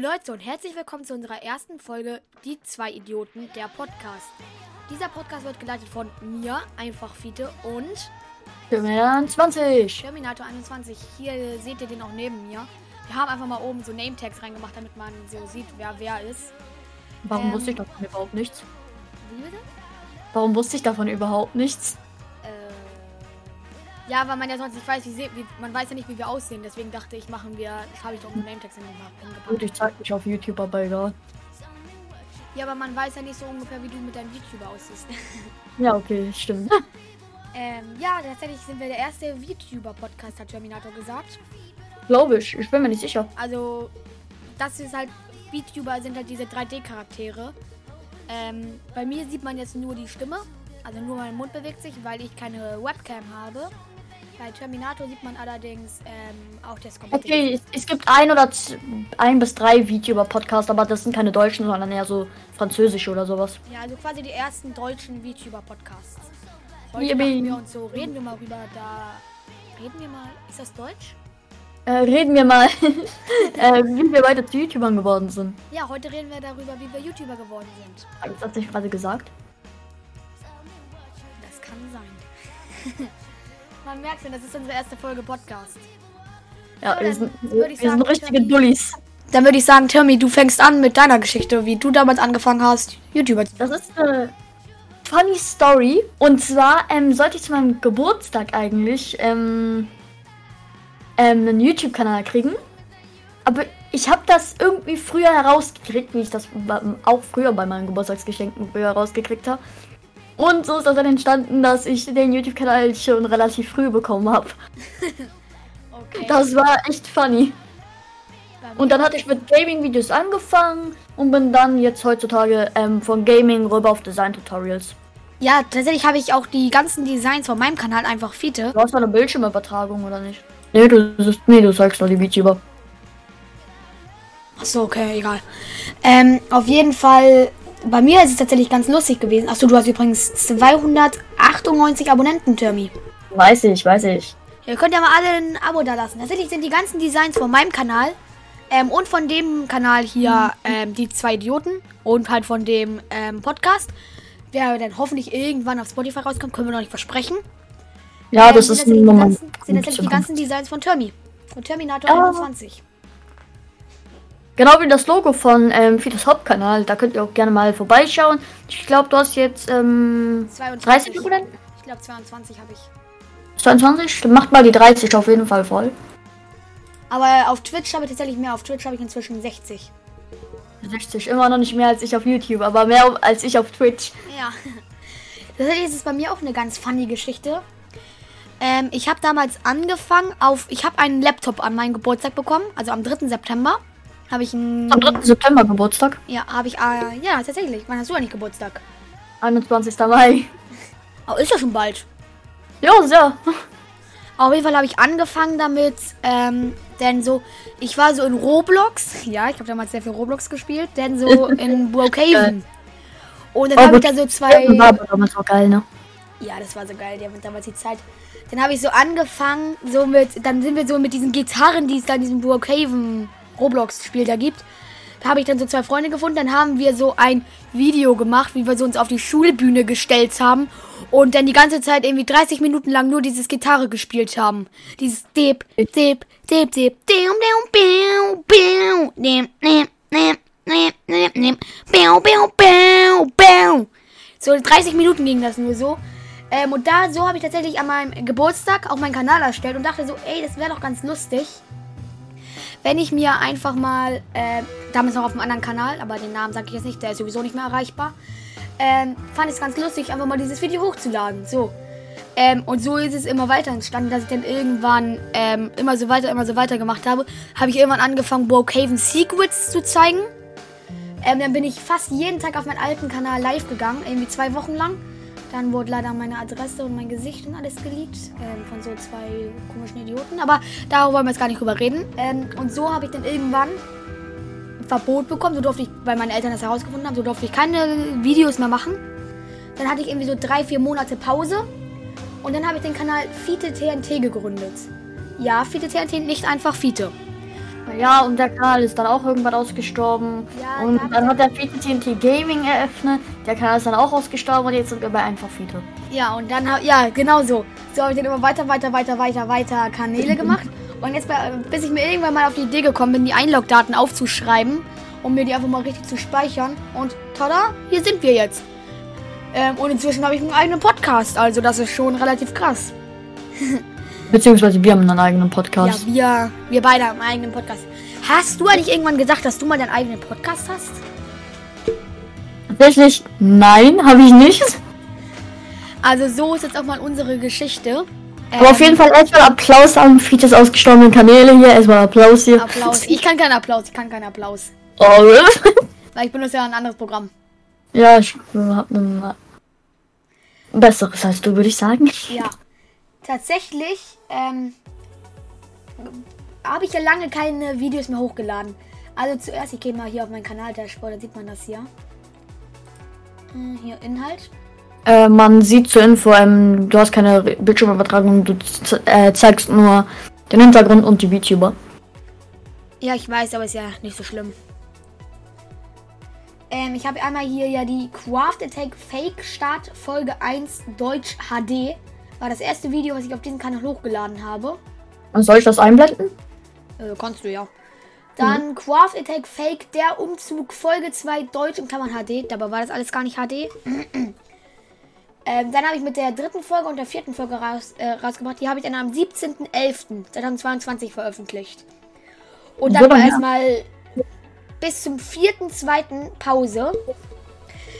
Hey Leute und herzlich willkommen zu unserer ersten Folge Die zwei Idioten, der Podcast. Dieser Podcast wird geleitet von mir, einfach Fiete und Terminator 20. Terminator 21. Hier seht ihr den auch neben mir. Wir haben einfach mal oben so Name-Tags reingemacht, damit man so sieht, wer wer ist. Warum Ähm. wusste ich davon überhaupt nichts? Wie bitte? Warum wusste ich davon überhaupt nichts? Ja, weil man ja sonst nicht weiß, wie, wie man weiß ja nicht, wie wir aussehen. Deswegen dachte ich, machen wir, das habe ich doch mit Name-Tags hingepackt. Gut, ich zeig mich auf YouTube, aber egal. Ja, aber man weiß ja nicht so ungefähr, wie du mit deinem YouTuber aussiehst. Ja, okay, stimmt. ähm, ja, tatsächlich sind wir der erste VTuber-Podcast, hat Terminator gesagt. Glaube ich. Ich bin mir nicht sicher. Also, das ist halt, VTuber sind halt diese 3D-Charaktere. Ähm, bei mir sieht man jetzt nur die Stimme, also nur mein Mund bewegt sich, weil ich keine Webcam habe. Bei Terminator sieht man allerdings ähm, auch das komplette Okay, es, es gibt ein oder ein bis drei VTuber-Podcasts, aber das sind keine deutschen, sondern eher so französische oder sowas. Ja, also quasi die ersten deutschen VTuber-Podcasts. Heute machen wir uns so, reden wir mal rüber, da... Reden wir mal, ist das Deutsch? Äh, reden wir mal, äh, wie wir beide zu YouTubern geworden sind. Ja, heute reden wir darüber, wie wir YouTuber geworden sind. Das hat sich gerade gesagt. Das kann sein. Man merkt schon, das ist unsere erste Folge Podcast. Ja, So, wir sind, wir ich sind sagen, richtige Tommy. Dullis. Dann würde ich sagen, Timmy, du fängst an mit deiner Geschichte, wie du damals angefangen hast, YouTuber zu Das ist eine funny Story. Und zwar ähm, sollte ich zu meinem Geburtstag eigentlich ähm, ähm, einen YouTube-Kanal kriegen. Aber ich habe das irgendwie früher herausgekriegt, wie ich das auch früher bei meinen Geburtstagsgeschenken früher herausgekriegt habe. Und so ist das dann entstanden, dass ich den YouTube-Kanal schon relativ früh bekommen habe. Okay. Das war echt funny. Und dann hatte ich mit Gaming-Videos angefangen und bin dann jetzt heutzutage ähm, von Gaming rüber auf Design-Tutorials. ja, tatsächlich habe ich auch die ganzen Designs von meinem Kanal einfach Fiete. Du hast eine Bildschirmübertragung, oder nicht? Nee, du, nee, du zeigst nur die VTuber. Achso, okay, egal. Ähm, auf jeden Fall, bei mir ist es tatsächlich ganz lustig gewesen. Achso, du hast übrigens 298 Abonnenten, Timmy. Weiß ich, weiß ich. Ihr könnt ja mal alle ein Abo da lassen. Tatsächlich sind die ganzen Designs von meinem Kanal ähm, und von dem Kanal hier, ähm, die zwei Idioten und halt von dem ähm, Podcast, der dann hoffentlich irgendwann auf Spotify rauskommt, können wir noch nicht versprechen. Ja, Ähm, das sind ist nochmal. ganzen, sind tatsächlich die ganzen Designs von Termi. Von Terminator Ja. 21. Genau wie das Logo von ähm, Fitos Hauptkanal. Da könnt ihr auch gerne mal vorbeischauen. Ich glaube, du hast jetzt ähm, 22. 30 Abonnenten? Ich glaube 22 habe ich. 22? Dann macht mal die 30 auf jeden Fall voll. Aber auf Twitch habe ich tatsächlich mehr. Auf Twitch habe ich inzwischen 60. 60, immer noch nicht mehr als ich auf YouTube, aber mehr als ich auf Twitch. Ja. Tatsächlich ist es bei mir auch eine ganz funny Geschichte. Ähm, ich habe damals angefangen auf. Ich habe einen Laptop an meinen Geburtstag bekommen. Also am 3. September. Habe ich einen. Am 3. September Geburtstag. Ja, habe ich. Äh, ja, tatsächlich. Wann hast du eigentlich Geburtstag? 21. Mai. Oh, ist ja schon bald. Ja, sehr. Auf jeden Fall habe ich angefangen damit, ähm, denn so, ich war so in Roblox, ja, ich habe damals sehr viel Roblox gespielt, denn so in Brookhaven. Und dann Oh, habe ich da so War zwei, aber damals auch geil, ne? ja, das war so geil, die haben damals die Zeit. Dann habe ich so angefangen, so mit, dann sind wir so mit diesen Gitarren, die es da in diesem Brookhaven Roblox-Spiel da gibt. Da habe ich dann so zwei Freunde gefunden, dann haben wir so ein Video gemacht, wie wir so uns auf die Schulbühne gestellt haben und dann die ganze Zeit irgendwie 30 Minuten lang nur dieses Gitarre gespielt haben. Dieses Dip, Dip, Dip, Dip, Dip, Dip, Dip, Biu, biu, biu, biu. So 30 Minuten ging das nur so. Ähm, und da so habe ich tatsächlich an meinem Geburtstag auch meinen Kanal erstellt und dachte so, ey, das wäre doch ganz lustig, wenn ich mir einfach mal, äh, damals noch auf einem anderen Kanal, aber den Namen sage ich jetzt nicht, der ist sowieso nicht mehr erreichbar, ähm, fand ich es ganz lustig, einfach mal dieses Video hochzuladen. So. Ähm, und so ist es immer weiter entstanden, dass ich dann irgendwann ähm, immer so weiter, immer so weiter gemacht habe. Habe ich irgendwann angefangen, Brookhaven Secrets zu zeigen. Ähm, dann bin ich fast jeden Tag auf meinen alten Kanal live gegangen, irgendwie zwei Wochen lang. Dann wurde leider meine Adresse und mein Gesicht und alles geleakt ähm, von so zwei komischen Idioten. Aber darüber wollen wir jetzt gar nicht drüber reden. Ähm, und so habe ich dann irgendwann ein Verbot bekommen. So durfte ich, weil meine Eltern das herausgefunden haben, so durfte ich keine Videos mehr machen. Dann hatte ich irgendwie so drei, vier Monate Pause. Und dann habe ich den Kanal Fiete TNT gegründet. Ja, Fiete TNT, nicht einfach Fiete. Ja, und der Kanal ist dann auch irgendwann ausgestorben. Ja, und dann ich- hat der TNT Gaming eröffnet. Der Kanal ist dann auch ausgestorben und jetzt sind wir bei einfach Fiete. Ja, und dann ja, genau so. So habe ich dann immer weiter, weiter, weiter, weiter, weiter Kanäle gemacht. Und jetzt, bei, bis ich mir irgendwann mal auf die Idee gekommen bin, die Einlogdaten aufzuschreiben, um mir die einfach mal richtig zu speichern. Und tada, hier sind wir jetzt. Ähm, und inzwischen habe ich einen eigenen Podcast, also das ist schon relativ krass. Beziehungsweise wir haben einen eigenen Podcast. Ja, wir, wir beide haben einen eigenen Podcast. Hast du eigentlich irgendwann gesagt, dass du mal deinen eigenen Podcast hast? Tatsächlich, nein, habe ich nicht. Also so ist jetzt auch mal unsere Geschichte. Aber auf jeden Fall erstmal Applaus an Fietes ausgestorbenen Kanäle hier. Erstmal Applaus hier. Applaus. Ich kann keinen Applaus, ich kann keinen Applaus. Oh, Weil ich benutze ja ein anderes Programm. ja, ich hab ein besseres als du, würde ich sagen. Ja. Tatsächlich ähm, habe ich ja lange keine Videos mehr hochgeladen. Also zuerst, ich gehe mal hier auf meinen Kanal Dashboard, da sieht man das hier. Hm, Hier Inhalt. Äh, man sieht zur Info, ähm, du hast keine Bildschirmübertragung, du äh, zeigst nur den Hintergrund und die VTuber. Ja, ich weiß, aber ist ja nicht so schlimm. Ähm, ich habe einmal hier ja die Craft Attack Fake Start Folge 1 Deutsch HD. War das erste Video, was ich auf diesem Kanal hochgeladen habe. Und soll ich das einblenden? Äh, kannst du ja. Dann Craft Attack Fake, der Umzug, Folge 2, Deutsch in Klammern HD. Dabei war das alles gar nicht HD. ähm, dann habe ich mit der dritten Folge und der vierten Folge raus, äh, rausgebracht. Die habe ich dann am 17.11.2022 veröffentlicht. Und dann So, war erstmal bis zum 4.2. Pause.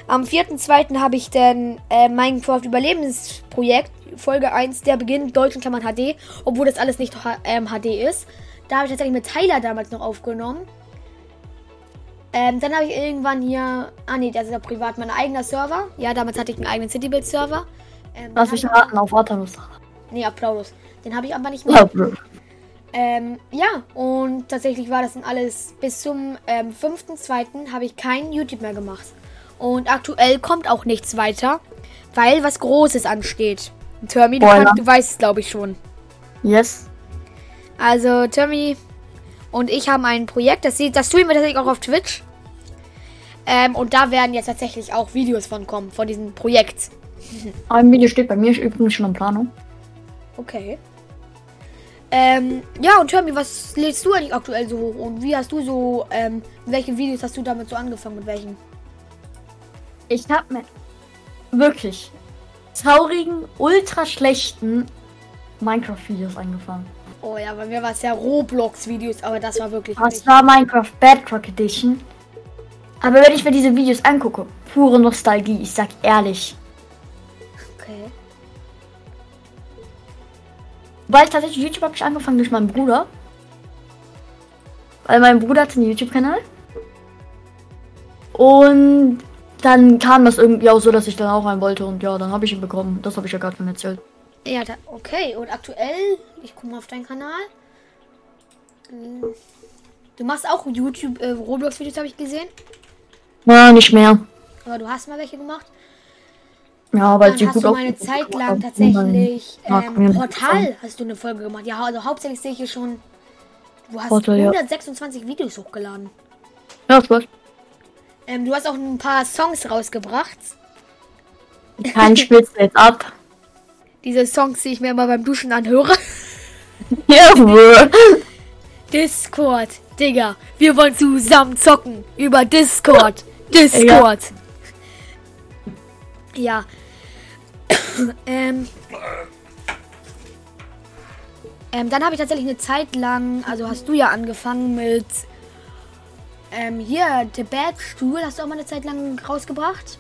Am 4.2. habe ich dann äh, Minecraft Überlebensprojekt, Folge 1, der Beginn, Deutsch in Klammern HD, obwohl das alles nicht ähm, HD ist. Da habe ich tatsächlich mit Tyler damals noch aufgenommen. Ähm, dann habe ich irgendwann hier. Ah, nee, das ist ja privat mein eigener Server. Ja, damals hatte ich einen eigenen Citybuild-Server. Ähm, Lass den mich hab ich- raten auf Artalus. Nee, auf Plaudus. Den habe ich aber nicht mehr. Ja. Ähm, ja, und tatsächlich war das dann alles bis zum ähm, 5.2. habe ich kein YouTube mehr gemacht. Und aktuell kommt auch nichts weiter, weil was Großes ansteht. Termi, du, kannst, du weißt es, glaube ich, schon. Yes. Also, Termi und ich haben ein Projekt, das, sieht, das streamen wir tatsächlich auch auf Twitch. Ähm, und da werden jetzt tatsächlich auch Videos von kommen, von diesem Projekt. Ein Video steht bei mir, ich übrigens schon in Planung. Okay. Ähm, ja, und Termi, was lädst du eigentlich aktuell so hoch? Und wie hast du so, ähm, welche Videos hast du damit so angefangen? Mit welchen? Ich habe mit wirklich traurigen, ultra schlechten Minecraft-Videos angefangen. Oh ja, bei mir war es ja Roblox-Videos, aber das war wirklich Das war Minecraft Bedrock Edition. Aber wenn ich mir diese Videos angucke, pure Nostalgie, ich sag ehrlich. Okay. Weil ich tatsächlich YouTube habe ich angefangen durch meinen Bruder. Weil mein Bruder hat einen YouTube-Kanal. Und dann kam das irgendwie auch so, dass ich dann auch einen wollte. Und ja, dann habe ich ihn bekommen. Das habe ich ja gerade schon erzählt. Ja, da, okay. Und aktuell, ich gucke mal auf deinen Kanal. Hm. Du machst auch YouTube, äh, Roblox-Videos, habe ich gesehen. Ja, nicht mehr. Aber du hast mal welche gemacht. Ja, weil Dann hast gut du mal eine Zeit lang tatsächlich Ja, ähm, Portal hast du eine Folge gemacht. Ja, also hauptsächlich sehe ich hier schon. Du hast Portal, ja. 126 Videos hochgeladen. Ja, Spaß. Ähm, du hast auch ein paar Songs rausgebracht. Kein Spitz jetzt ab. Diese Songs, die ich mir immer beim Duschen anhöre. Jawohl. Discord, Digga. Wir wollen zusammen zocken. Über Discord. Discord. Ja. ähm. Ähm, dann habe ich tatsächlich eine Zeit lang, also hast du ja angefangen mit ähm, hier, The Bad Stuhl, hast du auch mal eine Zeit lang rausgebracht?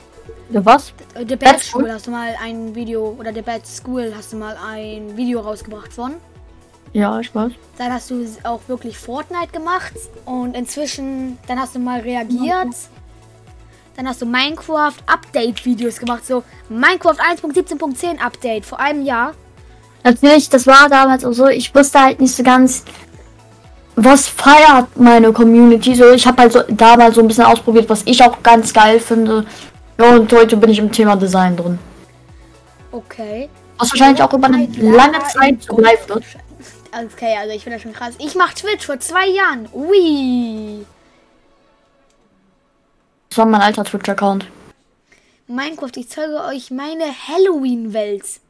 Ja, was? Äh, The Bad Bad School? School hast du mal ein Video, oder The Bad School hast du mal ein Video rausgebracht von. Ja, ich weiß. Dann hast du auch wirklich Fortnite gemacht und inzwischen, dann hast du mal reagiert. Dann hast du Minecraft Update Videos gemacht, so Minecraft 1.17.10 Update vor einem Jahr. Natürlich, das war damals auch so. Ich wusste halt nicht so ganz, was feiert meine Community. So, ich habe halt so damals so ein bisschen ausprobiert, was ich auch ganz geil finde. Ja, und heute bin ich im Thema Design drin. Okay. Was wahrscheinlich auch über eine Fortnite lange Zeit so bleiben wird. Okay, also ich finde das schon krass. Ich mache Twitch vor zwei Jahren. Ui. Das war mein alter Twitch-Account. Minecraft, ich zeige euch meine Halloween-Welt.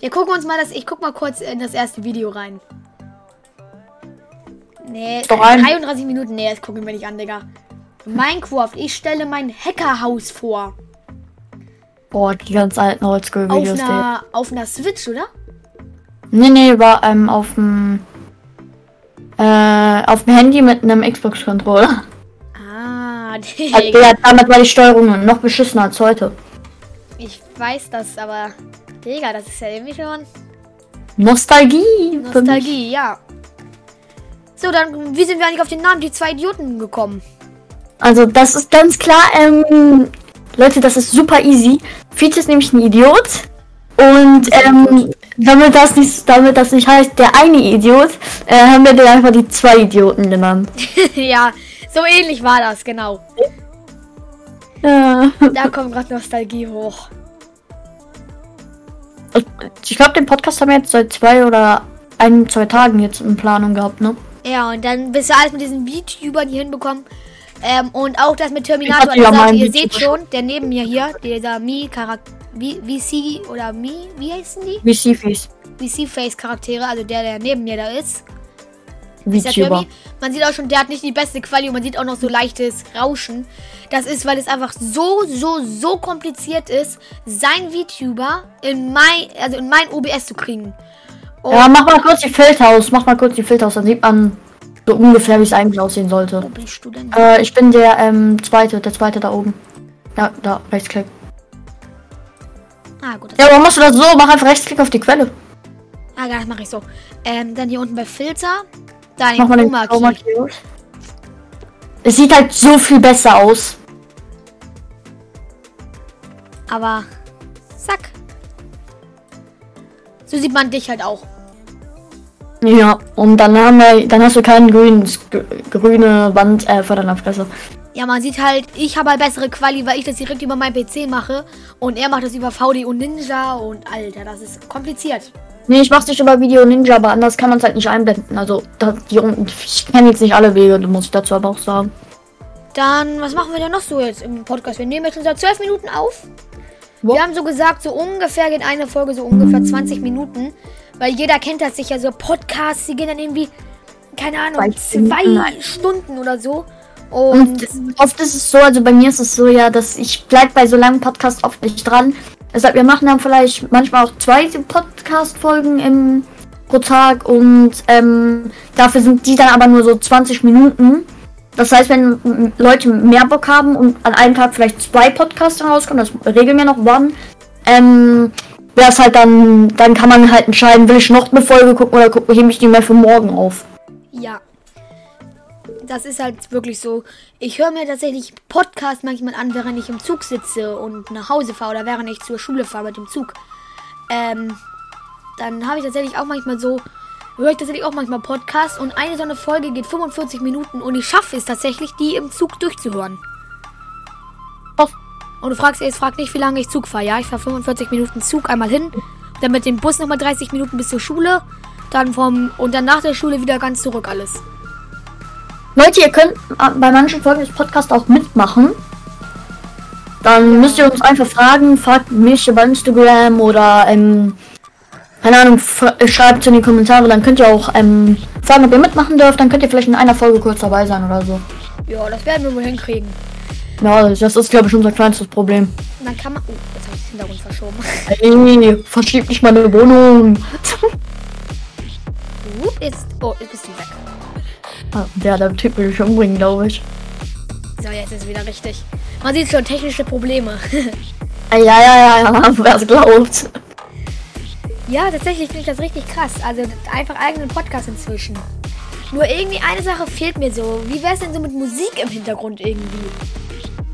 Wir gucken uns mal das. Ich guck mal kurz in das erste Video rein. Nee, Doch ein. 33 Minuten. Nee, das gucken wir nicht an, Digga. Minecraft, ich stelle mein Hackerhaus vor. Boah, die ganz alten Auf Oldschool-Videos. die- einer, auf einer Switch, oder? Nee, nee, war ähm, auf dem. Äh, auf dem Handy mit einem Xbox-Controller. Ah, Also, Digga. ja, damals war die Steuerung noch beschissener als heute. Ich weiß das, aber. Digga, das ist ja irgendwie schon. Nostalgie. Nostalgie, ja. So, dann, wie sind wir eigentlich auf den Namen die zwei Idioten gekommen? Also, das ist ganz klar, ähm, Leute, das ist super easy. Fiete ist nämlich ein Idiot. Und ähm, damit das nicht, damit das nicht heißt, der eine Idiot, äh, haben wir den einfach die zwei Idioten genannt. ja, so ähnlich war das, genau. Ja. Da kommt gerade Nostalgie hoch. Ich glaube, den Podcast haben wir jetzt seit zwei oder ein, zwei Tagen jetzt in Planung gehabt, ne? Ja, und dann bist du alles mit diesen VTubern hier hinbekommen. Ähm, und auch das mit Terminator. ja einen ihr seht schon, der neben mir hier, dieser Mi Charakter. VC oder Mi, wie heißen die? VC-Face Charaktere, also der, der neben mir da ist. VTuber. Man sieht auch schon, der hat nicht die beste Quali und man sieht auch noch so leichtes Rauschen. Das ist, weil es einfach so, so, so kompliziert ist, sein VTuber in mein, also in mein OBS zu kriegen. Und Ja, mach mal kurz die Filter aus. Mach mal kurz die Filter aus. Dann sieht man so ungefähr, wie es eigentlich aussehen wo sollte. bist du denn? Äh, ich bin der ähm, zweite, der zweite da oben. Ja, da, Rechtsklick. Ah, gut. Ja, warum machst du das so? Mach einfach Rechtsklick auf die Quelle. ah, das mache ich so. Ähm, dann hier unten bei Filter. Da den Mach mal den Chroma Key. Es sieht halt so viel besser aus. Aber, zack. So sieht man dich halt auch. Ja, und dann haben wir, dann hast du keinen grünen, grüne Wand äh, vor deiner Fresse. Ja, man sieht halt, ich habe halt bessere Quali, weil ich das direkt über meinen PC mache. Und er macht das über VD und Ninja. Und Alter, das ist kompliziert. Nee, ich mach's nicht über Video Ninja, aber anders kann man es halt nicht einblenden. Also, da, die, ich kenne jetzt nicht alle Wege, muss ich dazu aber auch sagen. Dann, was machen wir denn noch so jetzt im Podcast? Wir nehmen jetzt seit 12 Minuten auf. Wo? Wir haben so gesagt, so ungefähr geht eine Folge so ungefähr 20 Minuten. Weil jeder kennt das sicher, so Podcasts, die gehen dann irgendwie, keine Ahnung, Zwei Stunden. Stunden oder so. Und Und oft ist es so, also bei mir ist es so, ja, dass ich bleib bei so langen Podcasts oft nicht dran. Deshalb, wir machen dann vielleicht manchmal auch zwei Podcast-Folgen im pro Tag und ähm, dafür sind die dann aber nur so 20 Minuten. Das heißt, wenn Leute mehr Bock haben und an einem Tag vielleicht zwei Podcasts rauskommen, das regeln wir noch wann, ähm, wäre es halt dann, dann kann man halt entscheiden, will ich noch eine Folge gucken oder gucke, ich die mehr für morgen auf. ja. Das ist halt wirklich so. Ich höre mir tatsächlich Podcast manchmal an, während ich im Zug sitze und nach Hause fahre oder während ich zur Schule fahre mit dem Zug. Ähm, dann habe ich tatsächlich auch manchmal so, höre ich tatsächlich auch manchmal Podcasts und eine so eine Folge geht 45 Minuten und ich schaffe es tatsächlich, die im Zug durchzuhören. Und du fragst jetzt, frag nicht, wie lange ich Zug fahre. Ja, ich fahre 45 Minuten Zug einmal hin, dann mit dem Bus nochmal 30 Minuten bis zur Schule, dann vom und dann nach der Schule wieder ganz zurück alles. Leute, ihr könnt äh, bei manchen Folgen des Podcasts auch mitmachen. Dann müsst ihr uns einfach fragen, fragt mich über Instagram oder ähm, keine Ahnung, äh, schreibt in die Kommentare, dann könnt ihr auch ähm, fragen, ob ihr mitmachen dürft, dann könnt ihr vielleicht in einer Folge kurz dabei sein oder so. Ja, das werden wir wohl hinkriegen. Ja, das ist glaube ich unser kleinstes Problem. Und dann kann man. Oh, jetzt habe ich den Hintergrund verschoben. Ey, verschiebt nicht meine Wohnung. Gut, jetzt. Oh, jetzt bist du weg. Ah, Der, der Typ will mich umbringen, glaube ich. So, jetzt ist wieder richtig. Man sieht schon technische Probleme. Äh, Ja, ja, ja, ja, wer es glaubt. ja, tatsächlich finde ich das richtig krass. Also einfach eigenen Podcast inzwischen. Nur irgendwie eine Sache fehlt mir so. Wie wäre es denn so mit Musik im Hintergrund irgendwie?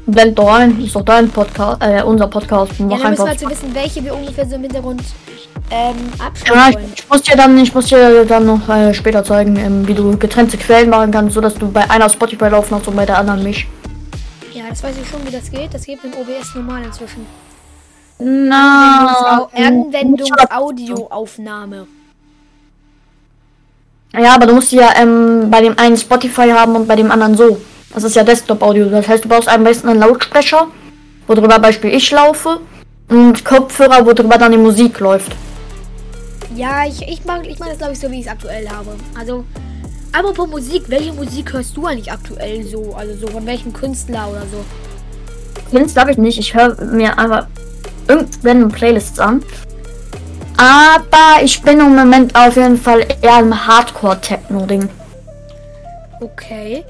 Blend doch ein, ist doch dein Podcast, äh, unser Podcast. Ja, Mach müssen einfach. wir halt so wissen, welche wir ungefähr so im Hintergrund ähm, Ja, ich, ich muss dir dann, ich muss dir dann noch äh, später zeigen, ähm, wie du getrennte Quellen machen kannst, sodass du bei einer Spotify laufen hast und bei der anderen mich. Ja, das weiß ich schon, wie das geht. Das geht mit OBS normal inzwischen. Na, Anwendungsaudioaufnahme. Ja, aber du musst ja ähm, bei dem einen Spotify haben und bei dem anderen so. Das ist ja Desktop-Audio. Das heißt, du brauchst am besten einen Lautsprecher, worüber Beispiel ich laufe, und Kopfhörer, worüber dann die Musik läuft. Ja, ich, ich mag, ich mag das glaube ich so, wie ich es aktuell habe. Also, apropos Musik, welche Musik hörst du eigentlich aktuell so? Also so von welchem Künstler oder so? Künstler habe ich nicht. Ich höre mir einfach irgendeine Playlists an. Aber ich bin im Moment auf jeden Fall eher im Hardcore-Techno-Ding. Okay.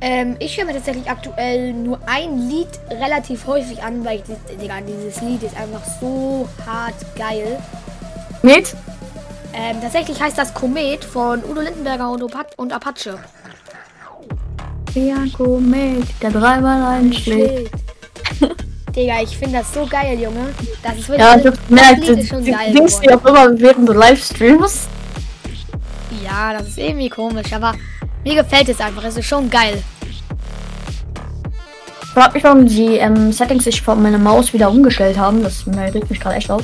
Ähm, ich höre mir tatsächlich aktuell nur ein Lied relativ häufig an, weil ich, Digga, dieses Lied ist einfach so hart geil. Mit? Ähm, tatsächlich heißt das Komet von Udo Lindenberger und, Opa und Apache. Ja, Komet, der dreimal einschlägt. Digga, ich finde das so geil, Junge. Das ist wirklich, ja, ich hab gemerkt, das ist schon geil. Denkst du auch immer während du Livestreams? Ja, das ist irgendwie komisch, aber mir gefällt es einfach. Es ist schon geil. Ich frag mich, warum die ähm, Settings sich von meiner Maus wieder umgestellt haben. Das regt mich gerade echt auf.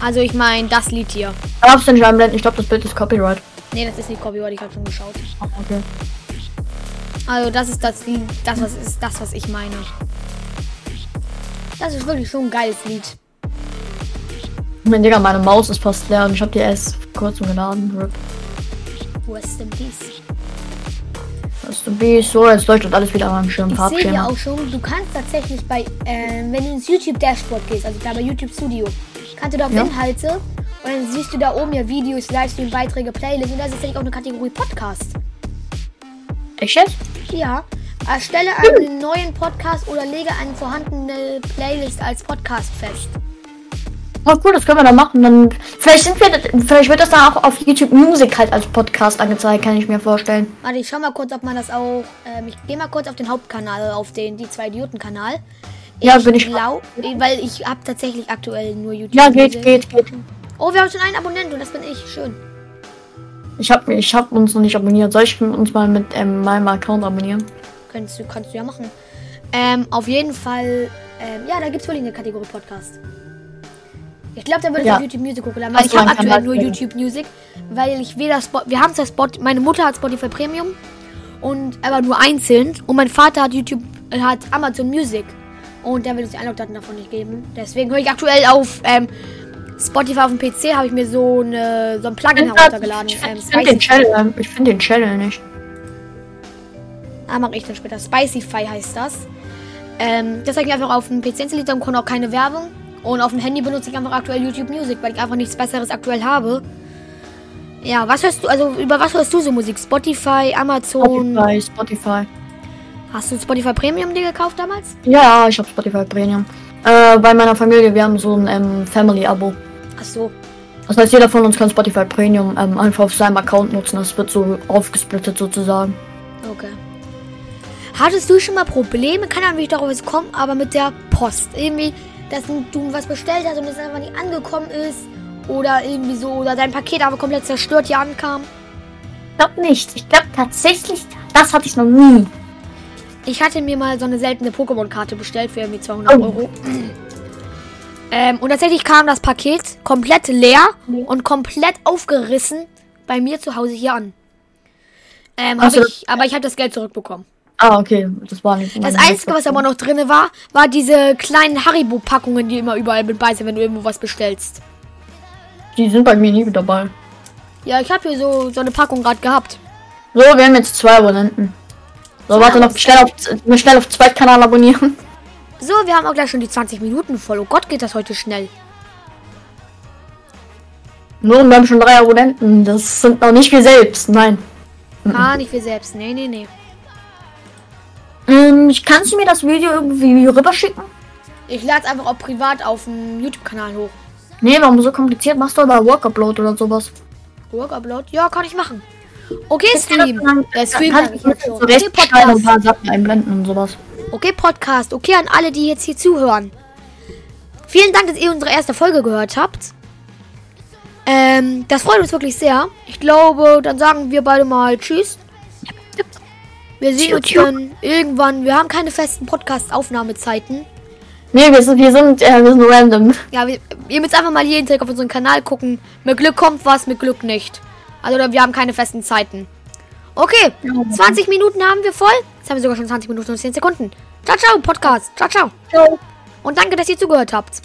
Also ich meine das Lied hier. Darfst du nicht einblenden? Ich glaube, das Bild ist Copyright. Nee, das ist nicht Copyright. Ich habe schon geschaut. Okay. Also das ist das Lied, das was ist das, was ich meine. Das ist wirklich schon ein geiles Lied. Mein Digga, meine Maus ist fast leer und ich habe die erst kurz geladen. Rip. Rest in Peace. Rest in Peace. So, jetzt leuchtet alles wieder am Schirm. Ich sehe ja auch schon, du kannst tatsächlich bei, äh, wenn du ins YouTube Dashboard gehst, also da bei YouTube Studio, kannst du da auf ja. Inhalte und dann siehst du da oben ja Videos, Livestream, Beiträge, Playlists und da ist tatsächlich auch eine Kategorie Podcast. Echt jetzt? Ja. Erstelle einen neuen Podcast oder lege eine vorhandene Playlist als Podcast fest. Oh cool, das können wir dann machen. Dann vielleicht sind wir, vielleicht wird das dann auch auf YouTube Music halt als Podcast angezeigt, kann ich mir vorstellen. Warte, ich schau mal kurz, ob man das auch. Ähm, ich gehe mal kurz auf den Hauptkanal, auf den die zwei Idioten Kanal. Ja, bin ich. Glaub, weil ich habe tatsächlich aktuell nur YouTube. Ja, geht, geht, geht. Oh, wir haben schon einen Abonnenten und das bin ich. Schön. Ich habe ich hab uns noch nicht abonniert. Soll ich uns mal mit ähm, meinem Account abonnieren? Kannst du, kannst du ja machen. Ähm, auf jeden Fall, ähm, ja, da gibt es wohl eine Kategorie Podcast. Ich glaube, da würde ich ja. auf YouTube Music hochladen. Weil ich habe aktuell nur YouTube Music, weil ich weder Spot, wir haben zwar Spot, meine Mutter hat Spotify Premium und aber nur einzeln und mein Vater hat YouTube, hat Amazon Music und der will uns die Einlogdaten davon nicht geben. Deswegen höre ich aktuell auf ähm, Spotify auf dem PC habe ich mir so, eine, so ein Plugin heruntergeladen. Ich ähm, finde den, Channel, find den Channel nicht. Ah, mache ich dann später. Spicyfy heißt das. Ähm, das habe ich einfach auf dem PC installiert und konnte auch keine Werbung. Und auf dem Handy benutze ich einfach aktuell YouTube Music, weil ich einfach nichts Besseres aktuell habe. Ja, was hörst du, also über was hörst du so Musik? Spotify, Amazon? Spotify, Spotify. Hast du Spotify Premium dir gekauft damals? Ja, ich habe Spotify Premium. Äh, bei meiner Familie, wir haben so ein ähm, Family-Abo. Ach so. Das heißt, jeder von uns kann Spotify Premium ähm, einfach auf seinem Account nutzen. Das wird so aufgesplittet sozusagen. Okay. Hattest du schon mal Probleme? Kann ja, wie ich darauf jetzt kommen, aber mit der Post. Irgendwie, dass du was bestellt hast und es einfach nicht angekommen ist. Oder irgendwie so, oder dein Paket aber komplett zerstört hier ankam. Ich glaube nicht. Ich glaube tatsächlich, das hatte ich noch nie. Ich hatte mir mal so eine seltene Pokémon-Karte bestellt für irgendwie 200 oh. Euro. ähm, und tatsächlich kam das Paket komplett leer und komplett aufgerissen bei mir zu Hause hier an. Ähm, also, ich, aber ich habe das Geld zurückbekommen. Ah, okay. Das war nicht. Das Einzige, was aber noch drin war, war diese kleinen Haribo-Packungen, die immer überall mit bei sind, wenn du irgendwo was bestellst. Die sind bei mir nie mit dabei. Ja, ich habe hier so, so eine Packung gerade gehabt. So, wir haben jetzt zwei Abonnenten. So, warte noch schnell auf, schnell auf Zweitkanal abonnieren. So, wir haben auch gleich schon die 20 Minuten voll. Oh Gott, geht das heute schnell. Nur, wir haben schon drei Abonnenten. Das sind noch nicht wir selbst. Nein. Ah, nicht wir selbst. Nee, nee, nee. Ähm, kannst du mir das Video irgendwie rüberschicken? Ich lade es einfach auch privat auf dem YouTube-Kanal hoch. Nee, warum so kompliziert? Machst du aber Workupload oder sowas? Workupload? Ja, kann ich machen. Okay, Stream. Der Stream kann ich jetzt schon. Okay, Podcast. ein paar Sachen einblenden und sowas. Okay, Podcast. Okay, an alle, die jetzt hier zuhören. Vielen Dank, dass ihr unsere erste Folge gehört habt. Ähm, das freut uns wirklich sehr. Ich glaube, dann sagen wir beide mal Tschüss. Wir sehen uns dann irgendwann. Wir haben keine festen Podcast-Aufnahmezeiten. Nee, wir sind, wir sind, äh, wir sind random. Ja, wir, ihr müsst einfach mal jeden Tag auf unseren Kanal gucken. Mit Glück kommt was, mit Glück nicht. Also wir haben keine festen Zeiten. Okay, 20 Minuten haben wir voll. Jetzt haben wir sogar schon 20 Minuten und 10 Sekunden. Ciao, ciao, Podcast. Ciao, ciao. Ciao. Und danke, dass ihr zugehört habt.